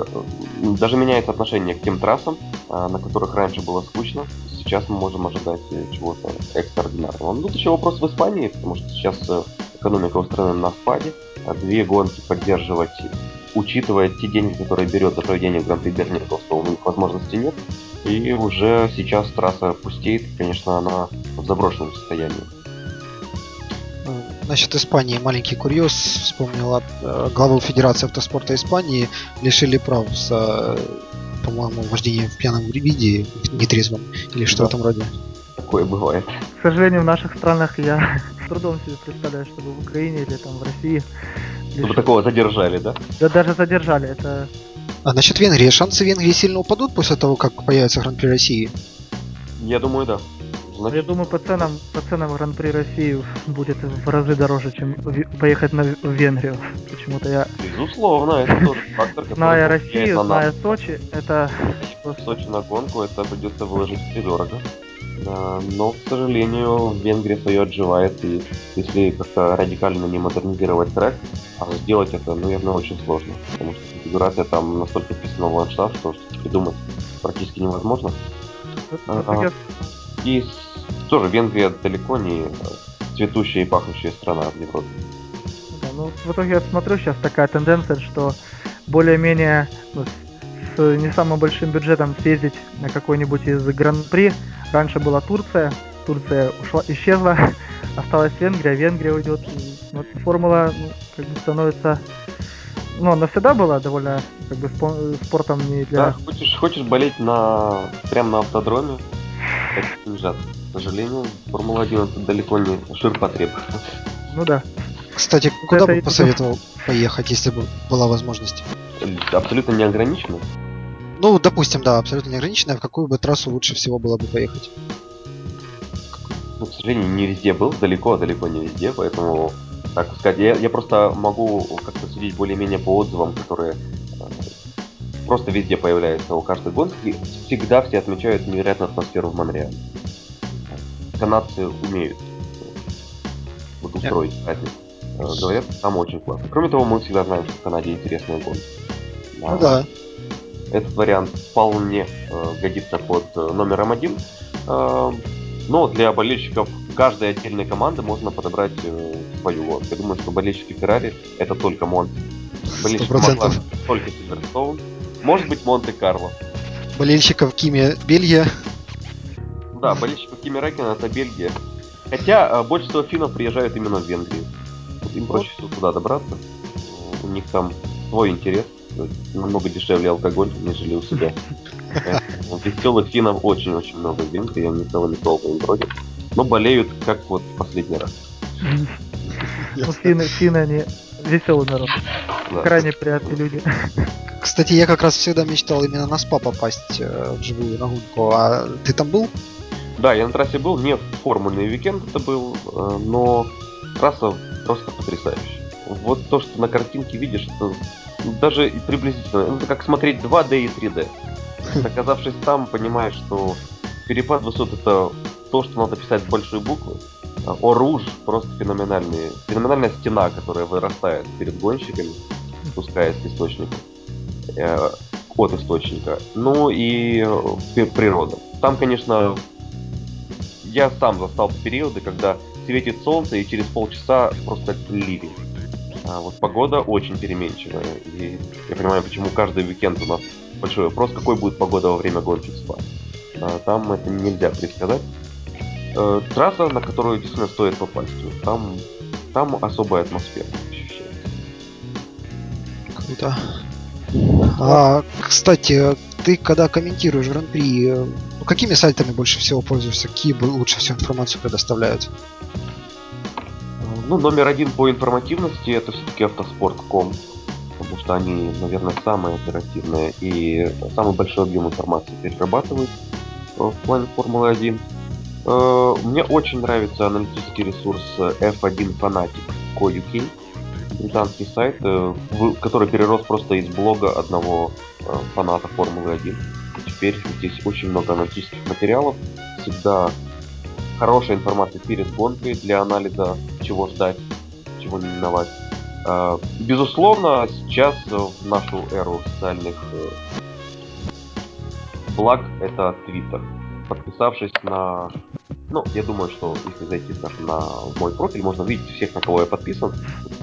даже меняется отношение к тем трассам, а, на которых раньше было скучно. Сейчас мы можем ожидать э, чего-то экстраординарного. Ну, тут еще вопрос в Испании, потому что сейчас э, экономика устроена на спаде. А две гонки поддерживать, учитывая те деньги, которые берет за проведение Гран-при Берлина, просто у них возможности нет. И уже сейчас трасса пустеет, конечно, она в заброшенном состоянии. Насчет Испании маленький курьез. Вспомнила э, главу Федерации автоспорта Испании лишили прав за, по-моему, вождение в пьяном виде, нетрезвом или что да. в этом роде. Такое бывает. К сожалению, в наших странах я с трудом себе представляю, чтобы в Украине или там в России. Чтобы такого задержали, да? Да даже задержали. Это а насчет Венгрии, шансы Венгрии сильно упадут после того, как появится Гран-при России? Я думаю, да. Значит... Я думаю, по ценам, по ценам Гран-при России будет в разы дороже, чем поехать на, в Венгрию. Почему-то я... Безусловно, это тоже фактор, который Зная Россию, зная Сочи, это... В Сочи на гонку это придется выложить недорого. Но, к сожалению, Венгрия свое отживает, и если как-то радикально не модернизировать трек, а сделать это, наверное, очень сложно, потому что конфигурация там настолько вписана в ландшафт, что придумать практически невозможно. А, и тоже Венгрия далеко не цветущая и пахнущая страна в Европе. Да, ну в итоге я смотрю сейчас такая тенденция, что более-менее ну, с не самым большим бюджетом съездить на какой-нибудь из гран-при. Раньше была Турция, Турция ушла, исчезла, осталась Венгрия, Венгрия уйдет. Вот формула ну, как бы становится ну, она всегда была довольно как бы спортом не для... Да, хочешь, хочешь болеть на прям на автодроме, это лежат. К сожалению, Формула-1 это далеко не ширпотреб. Ну да. Кстати, вот куда бы посоветовал поехать, если бы была возможность? Абсолютно неограниченно. Ну, допустим, да, абсолютно неограниченно. В какую бы трассу лучше всего было бы поехать? Ну, к сожалению, не везде был, далеко-далеко не везде, поэтому, так сказать, я, я просто могу как-то судить более-менее по отзывам, которые э, просто везде появляются у каждой гонки. Всегда все отмечают невероятную атмосферу в Монреале канадцы умеют вот устроить. Э, говорят, там очень классно. Кроме того, мы всегда знаем, что в Канаде интересная гонка. Ну да. Этот вариант вполне э, годится под э, номером один. Э, но для болельщиков каждой отдельной команды можно подобрать свою гонку. Я думаю, что болельщики Феррари это только Монти. Болельщики Макларен только Сильверстоун. Может быть, Монте-Карло. Болельщиков Кими Бельгия. Да, болельщиков Кими Рэккена это Бельгия. Хотя больше всего финнов приезжают именно в Венгрию. Вот им проще всего туда добраться. У них там свой интерес. Намного дешевле алкоголь, нежели у себя. Веселых финнов очень-очень много в Венгрии, они целыми толпами бродят. Но болеют, как вот в последний раз. Ну, финны, финны, они веселый народ. Крайне приятные люди. Кстати, я как раз всегда мечтал именно на СПА попасть э, в живую на гонку. А ты там был? Да, я на трассе был, не формульный уикенд это был, э, но трасса просто потрясающая. Вот то, что на картинке видишь, это даже приблизительно, это как смотреть 2D и 3D. Оказавшись там, понимаешь, что перепад высот это то, что надо писать с большой буквы. Оруж просто феноменальный, феноменальная стена, которая вырастает перед гонщиками, спускаясь к источнику, э, от источника. Ну и э, природа. Там, конечно, я сам застал периоды, когда светит солнце и через полчаса просто ливень. А вот погода очень переменчивая. И я понимаю, почему каждый уикенд у нас большой вопрос, какой будет погода во время гонки в СПА. А, там это нельзя предсказать. Э, трасса, на которую действительно стоит попасть. Там, там особая атмосфера ощущается. Круто. А, кстати, ты когда комментируешь Гран-при, э, какими сайтами больше всего пользуешься? Какие лучше всю информацию предоставляют? Ну, номер один по информативности это все-таки автоспорт.ком. потому что они, наверное, самые оперативные и самый большой объем информации перерабатывают в плане Формулы-1. Мне очень нравится аналитический ресурс F1 Fanatic Co.uk, британский сайт, который перерос просто из блога одного фаната Формулы-1. Теперь здесь очень много аналитических материалов, всегда хорошая информация перед гонкой для анализа, чего ждать, чего не миновать. А, безусловно, сейчас в нашу эру социальных э, благ это Twitter. Подписавшись на... Ну, я думаю, что если зайти, скажем, на мой профиль, можно увидеть всех, на кого я подписан.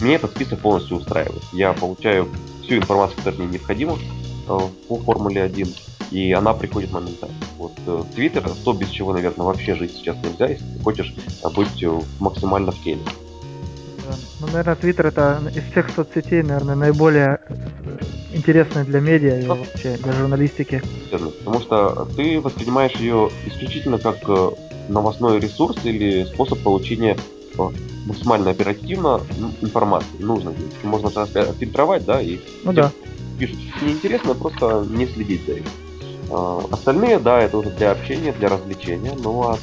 Мне этот список полностью устраивает. Я получаю всю информацию, которая мне необходима э, по Формуле 1 и она приходит моментально. Вот Твиттер, э, то, без чего, наверное, вообще жить сейчас нельзя, если ты хочешь э, быть э, максимально в теме. Да. Ну, наверное, Твиттер это из всех соцсетей, наверное, наиболее интересная для медиа и вообще для журналистики. Потому что ты воспринимаешь ее исключительно как новостной ресурс или способ получения максимально оперативно информации нужной. Можно фильтровать, да, и ну, да. пишут, неинтересно, просто не следить за этим. А, остальные, да, это уже для общения, для развлечения. Ну а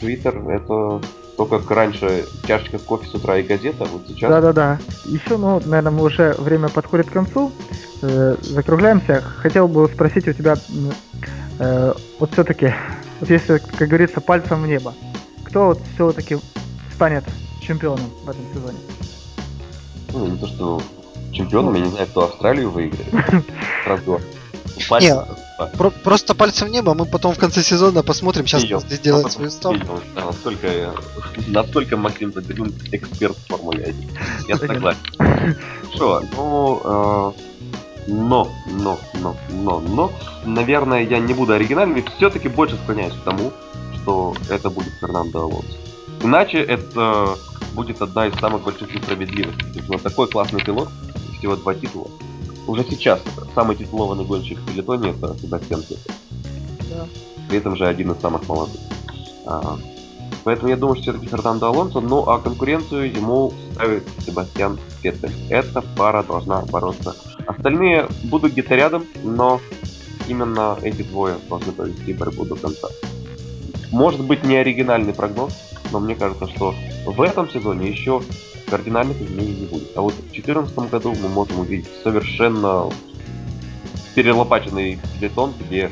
Твиттер это то, как раньше чашечка кофе с утра и газета, вот сейчас... Да-да-да. Еще, ну, наверное, мы уже время подходит к концу. Э, закругляемся. Хотел бы спросить у тебя, э, вот все-таки, вот если, как говорится, пальцем в небо, кто вот все-таки станет чемпионом в этом сезоне? Ну, не то, что чемпионом, я не знаю, кто Австралию выиграет. Разбор. Пальцем. Про- просто пальцем в небо, мы потом в конце сезона посмотрим, сейчас Идем. каждый сделает свою ставку. Да, насколько, насколько Максим Задерун эксперт в Формуле 1. Я согласен. Что, ну, э, но, но, но, но, но, наверное, я не буду оригинальным и все-таки больше склоняюсь к тому, что это будет Фернандо Алонсо. Иначе это будет одна из самых больших несправедливостей. Вот такой классный пилот, всего два титула, уже сейчас самый титулованный гонщик в пелетоне это Себастьян Феттель. Да. При этом же один из самых молодых. А, поэтому я думаю, что все-таки Фернандо Алонсо, ну а конкуренцию ему ставит Себастьян Феттель. Эта пара должна бороться. Остальные будут где-то рядом, но именно эти двое должны провести борьбу до конца. Может быть не оригинальный прогноз, но мне кажется, что в этом сезоне еще кардинальных изменений не будет. А вот в 2014 году мы можем увидеть совершенно перелопаченный бетон, где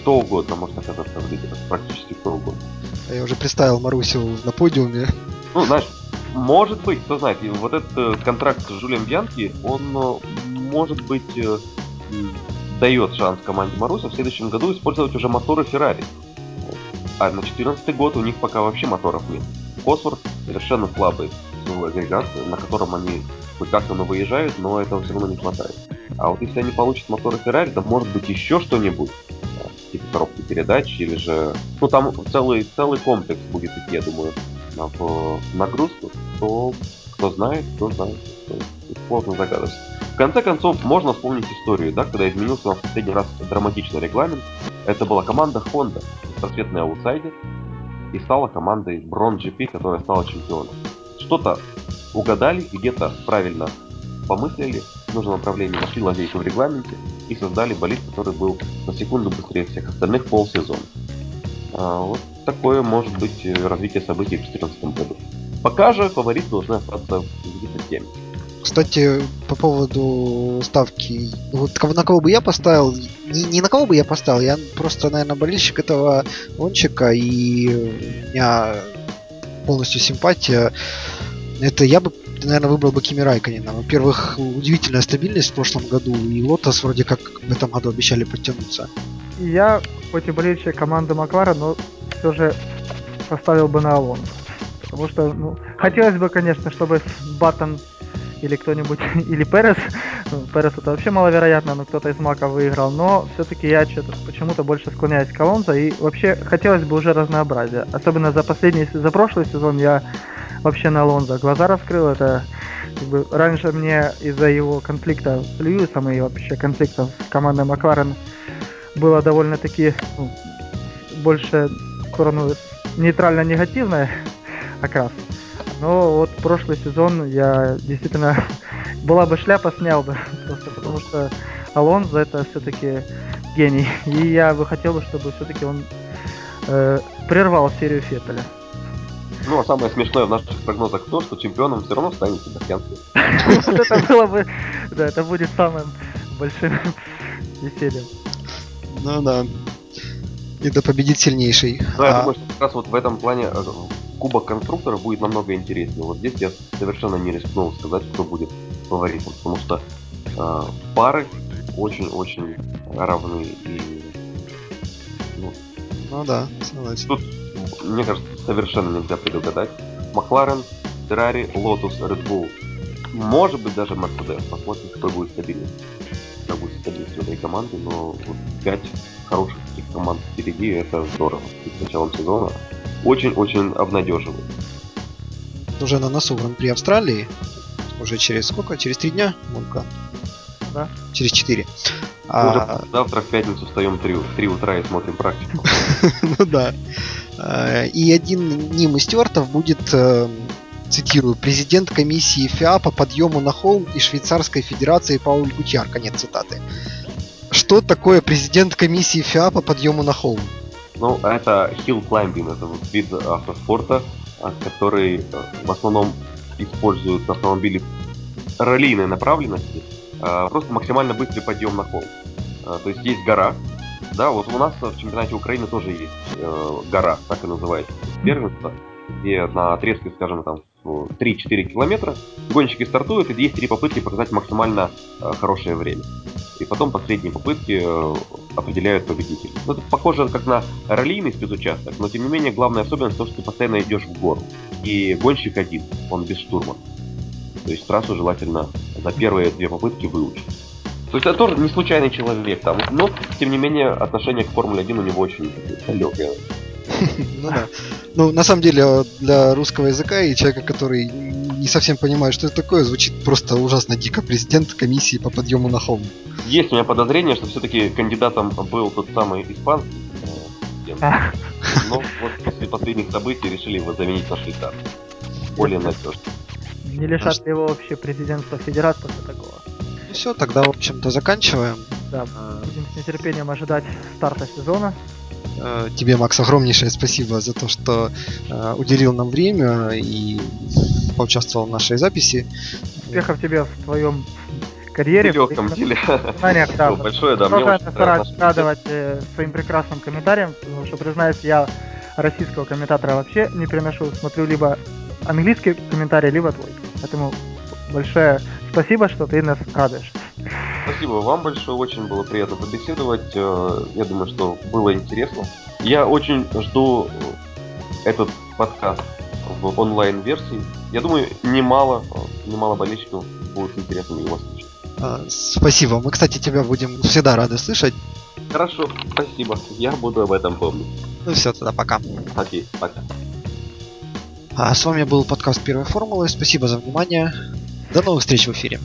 кто угодно может оказаться в лидерах, практически кто угодно. А я уже представил Марусю на подиуме. Ну, знаешь, может быть, кто знает, вот этот э, контракт с Жулем Бьянки, он, э, может быть, э, дает шанс команде Маруся в следующем году использовать уже моторы Феррари. А на 2014 год у них пока вообще моторов нет. Косворд совершенно слабый силовой агрегат, на котором они хоть как-то но выезжают, но этого все равно не хватает. А вот если они получат моторы Ferrari, то может быть еще что-нибудь, типа коробки передач или же... Ну там целый, целый комплекс будет идти, я думаю, в нагрузку, то кто знает, кто знает. Сложно загадывать. В конце концов, можно вспомнить историю, да, когда изменился у нас последний раз драматичный регламент. Это была команда Honda, беспросветный аутсайдер, и стала командой Bron GP, которая стала чемпионом. Что-то угадали, где-то правильно помыслили, в нужном направлении нашли лазейку в регламенте и создали болид, который был на секунду быстрее всех остальных полсезона. А, вот такое может быть э, развитие событий в 2014 году. Пока же фаворит должны остаться где-то теми. Кстати, по поводу ставки, вот на кого бы я поставил, не, не на кого бы я поставил, я просто, наверное, болельщик этого гонщика, и у меня полностью симпатия. Это я бы, наверное, выбрал бы Кими Райконина. Во-первых, удивительная стабильность в прошлом году, и Лотос вроде как в этом году обещали подтянуться. Я, хоть и болельщик команды Маклара, но все же поставил бы на Алонсо. Потому что, ну, хотелось бы, конечно, чтобы Баттон или кто-нибудь, или Перес. Перес это вообще маловероятно, но кто-то из Мака выиграл. Но все-таки я что-то почему-то больше склоняюсь к Алонзо. И вообще хотелось бы уже разнообразия. Особенно за последний, за прошлый сезон я вообще на Алонзо глаза раскрыл. Это как бы раньше мне из-за его конфликта с Льюисом и вообще конфликта с командой Макларен было довольно-таки ну, больше в сторону нейтрально-негативная окрас. Но вот прошлый сезон я действительно была бы шляпа, снял бы. Просто потому что Алонзо это все-таки гений. И я бы хотел, чтобы все-таки он э, прервал серию Феттеля. Ну, а самое смешное в наших прогнозах то, что чемпионом все равно станет Себастьян Вот это было бы, да, это будет самым большим весельем. Ну да. Это победит сильнейший. Ну, я А, думаю, что как раз вот в этом плане э, Кубок конструкторов будет намного интереснее. Вот здесь я совершенно не рискнул сказать, кто будет фаворитом, потому что э, пары очень-очень равны и ну, Ну да, согласен. тут, мне кажется, совершенно нельзя предугадать. Макларен, Феррари, Лотус, Red Bull. Может быть даже Мерседес. Посмотрим, какой будет стабильность. Как будет стабильность этой команды, но вот пять хороших таких команд впереди, это здорово. С началом сезона очень-очень обнадеживает. Уже на носу Гран-при Австралии. Уже через сколько? Через три дня? Гонка? Да. Через четыре. А, завтра в пятницу встаем в 3, в 3 утра и смотрим практику. ну да. А, И один ним из стюартов будет, э, цитирую, президент комиссии ФИА по подъему на холм и Швейцарской Федерации Пауль Гутьяр. Конец цитаты. Что такое президент комиссии ФИА по подъему на холм? Ну, это hill climbing, это вот вид автоспорта, а, который э, в основном используют автомобили раллийной направленности, просто максимально быстрый подъем на холм. То есть есть гора, да, вот у нас в чемпионате Украины тоже есть э, гора, так и называется, первенство, где на отрезке, скажем, там 3-4 километра гонщики стартуют, и есть три попытки показать максимально э, хорошее время. И потом последние попытки э, определяют победителей. Ну, это похоже как на раллийный спецучасток, но тем не менее главная особенность то, что ты постоянно идешь в гору. И гонщик один, он без штурма. То есть трассу желательно за первые две попытки выучить. То есть это тоже не случайный человек там, но тем не менее отношение к Формуле 1 у него очень далекое. Ну да. Ну, на самом деле, для русского языка и человека, который не совсем понимает, что это такое, звучит просто ужасно дико. Президент комиссии по подъему на холм. Есть у меня подозрение, что все-таки кандидатом был тот самый испанский э, президент. Но вот после последних событий решили его заменить на швейцар. Более надежно. Не лишат ли его вообще президентства Федерации после такого? Ну все, тогда, в общем-то, заканчиваем. Да, будем с нетерпением ожидать старта сезона. Э, Тебе, Макс, огромнейшее спасибо за то, что э, уделил нам время и поучаствовал в нашей записи. Успехов тебе в твоем карьере. В нелегком деле. знаниях, да. Ну, большое, да, рад- наш радовать э, своим прекрасным комментарием, потому что, признаюсь, я российского комментатора вообще не переношу. Смотрю либо английский комментарий, либо твой. Поэтому большое спасибо, что ты нас радуешь. Спасибо вам большое, очень было приятно побеседовать. Э, Я думаю, что было интересно. Я очень жду э, этот подкаст в онлайн-версии. Я думаю, немало, э, немало болельщиков будет интересно его слушать. Э, Спасибо. Мы, кстати, тебя будем всегда рады слышать. Хорошо, спасибо. Я буду об этом помнить. Ну все, тогда пока. Окей, пока. А с вами был подкаст Первой Формулы. Спасибо за внимание. До новых встреч в эфире.